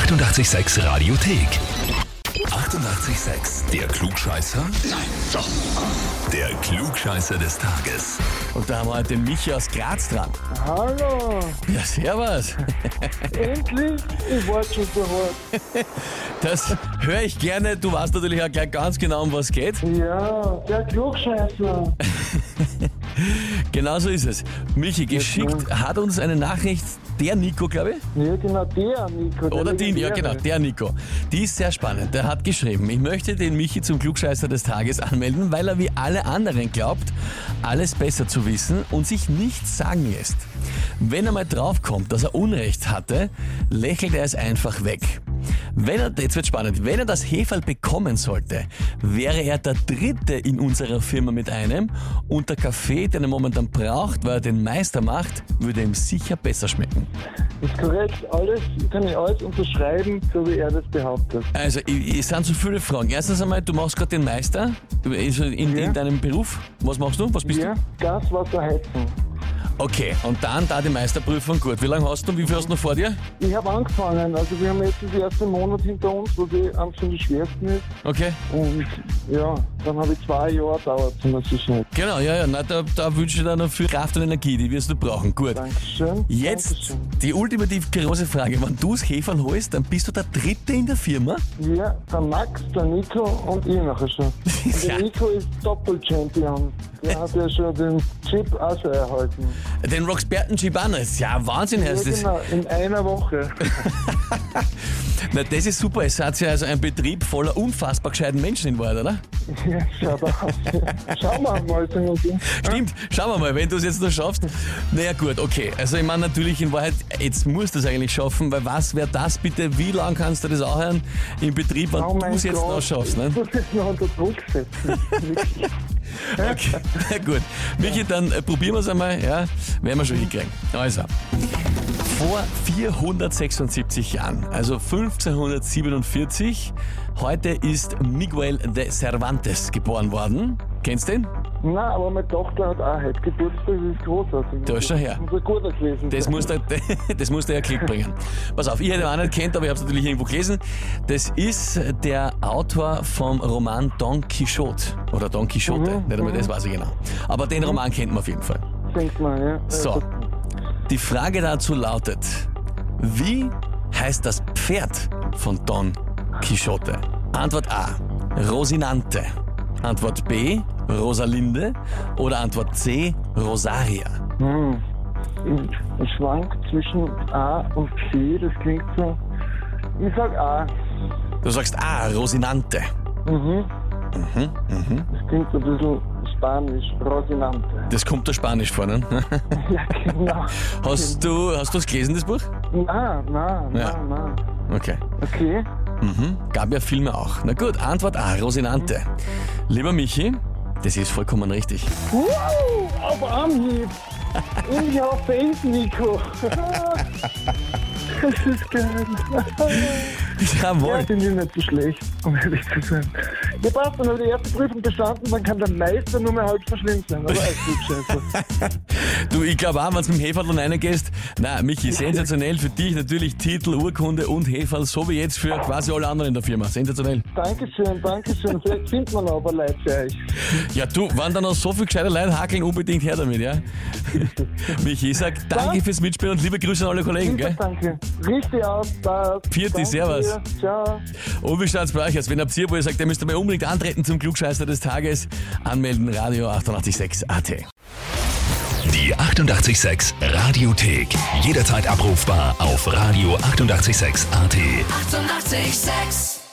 886 Radiothek. 88,6. Der Klugscheißer? Nein, doch. Der Klugscheißer des Tages. Und da haben wir heute den Michi aus Graz dran. Hallo, Ja, servus. endlich, ich warte schon so hart. Das höre ich gerne. Du weißt natürlich auch gleich ganz genau, um was geht. Ja, der Klugscheißer. Genau so ist es. Michi, geschickt hat uns eine Nachricht der Nico, glaube ich. Ja, genau, der Nico. Der Oder die, ja genau, der Nico. Die ist sehr spannend. Der hat geschrieben, ich möchte den Michi zum Klugscheißer des Tages anmelden, weil er wie alle anderen glaubt, alles besser zu wissen und sich nichts sagen lässt. Wenn er mal draufkommt, dass er Unrecht hatte, lächelt er es einfach weg. Wenn er, jetzt wird spannend, wenn er das Heferl bekommen sollte, wäre er der Dritte in unserer Firma mit einem und der Kaffee, den er momentan braucht, weil er den Meister macht, würde ihm sicher besser schmecken. Ist korrekt, alles, kann ich alles unterschreiben, so wie er das behauptet. Also, es sind so viele Fragen. Erstens einmal, du machst gerade den Meister also in, Ja. in deinem Beruf. Was machst du? Was bist Ja, Gas, Wasser, Heizen. Okay, und dann da die Meisterprüfung. Gut, wie lange hast du? Wie viel hast du noch vor dir? Ich habe angefangen, also wir haben jetzt das erste Monat hinter uns, was eh eines von den schwersten ist. Okay. Und ja, dann habe ich zwei Jahre dauert zum Sicherheit. Genau, ja, ja. Na, da, da wünsche ich dir noch viel Kraft und Energie. Die wirst du brauchen. Gut. Dankeschön. Jetzt Dankeschön. die ultimativ große Frage. Wenn du das Heferl holst, dann bist du der Dritte in der Firma? Ja, der Max, der Nico und ich nachher schon. Und Ja. der Nico ist Doppel-Champion. Der hat ja schon den Chip auch schon erhalten. Den Roxberten Gibanes. Ja, Wahnsinn Ja, heißt das. genau, in einer Woche. Na, das ist super. Es hat ja also ein Betrieb voller unfassbar gescheiten Menschen in Wahrheit, oder? Ja, schaut aus. Schauen wir mal. Stimmt, schauen wir mal, wenn du es jetzt noch schaffst. Naja gut, okay. Also ich meine natürlich in Wahrheit, jetzt musst du es eigentlich schaffen, weil was wäre das bitte, wie lange kannst du das auch hören im Betrieb, wenn Oh du es jetzt noch schaffst? Ne? Ich muss jetzt noch unter Druck setzen. Okay, na gut. Michi, dann äh, probieren wir es einmal, ja, werden wir schon hinkriegen. Also, vor 476 Jahren, also 1547, heute ist Miguel de Cervantes geboren worden. Kennst du den? Nein, aber meine Tochter hat auch heute Geburtstag, das ist großartig. Da ist schon her. Muss ein guter gewesen Das muss, der, das muss der ja Klick bringen. Pass auf, ich hätte ihn auch nicht kennt, aber ich habe es natürlich irgendwo gelesen. Das ist der Autor vom Roman Don Quixote. Oder Don Quixote, Mhm, nicht einmal das weiß ich genau. Aber den Roman kennt man auf jeden Fall. Denkt man, ja. So, Also, die Frage dazu lautet, wie heißt das Pferd von Don Quixote? Antwort A, Rosinante. Antwort B, Rosalinde. Oder Antwort C, Rosaria. Hm. Ich, ich schwank zwischen A und C, das klingt so. Ich sag A. Du sagst A, Rosinante. Mhm. Das klingt so ein bisschen spanisch, Rosinante. Das kommt der Spanisch vor, ne? Ja, genau. Hast du hast du es gelesen, das Buch? Na, na, na, Ja. na. Okay. Okay. Mhm. Gab ja Filme auch. Na gut, Antwort A, Rosinante. Lieber Michi, das ist vollkommen richtig. Wow, auf Anhieb. In your face, Nico. Das ist geil. Ja, Jawohl. bin ich nicht so schlecht, um ehrlich zu sein. Ja, passt, dann habe ich die erste Prüfung bestanden, dann kann der Meister nur mehr halb so schlimm sein. Aber alles gut, scheiße. Du, ich glaube auch, wenn du mit dem Heferl reingehst, na, Michi, sensationell für dich natürlich Titel, Urkunde und Heferl, so wie jetzt für quasi alle anderen in der Firma. Sensationell. Dankeschön, Dankeschön. Vielleicht findet man aber Leute für euch. Ja, du, wenn da noch so viel gescheite Leute hakeln, unbedingt her damit, ja? Michi, ich sag danke fürs Mitspielen und liebe Grüße an alle Kollegen, gell? Danke. Richtig aus. Vierte, Danke servus. dir. Ciao. Und wie schaut's bei euch aus? Wenn habt ihr, wo ihr sagt, ihr müsst mal unbedingt antreten zum Klugscheißer des Tages, anmelden, Radio 886 AT. Die 88,6 Radiothek. Jederzeit abrufbar auf radio886.at. 88,6. Eighty-eight, sex.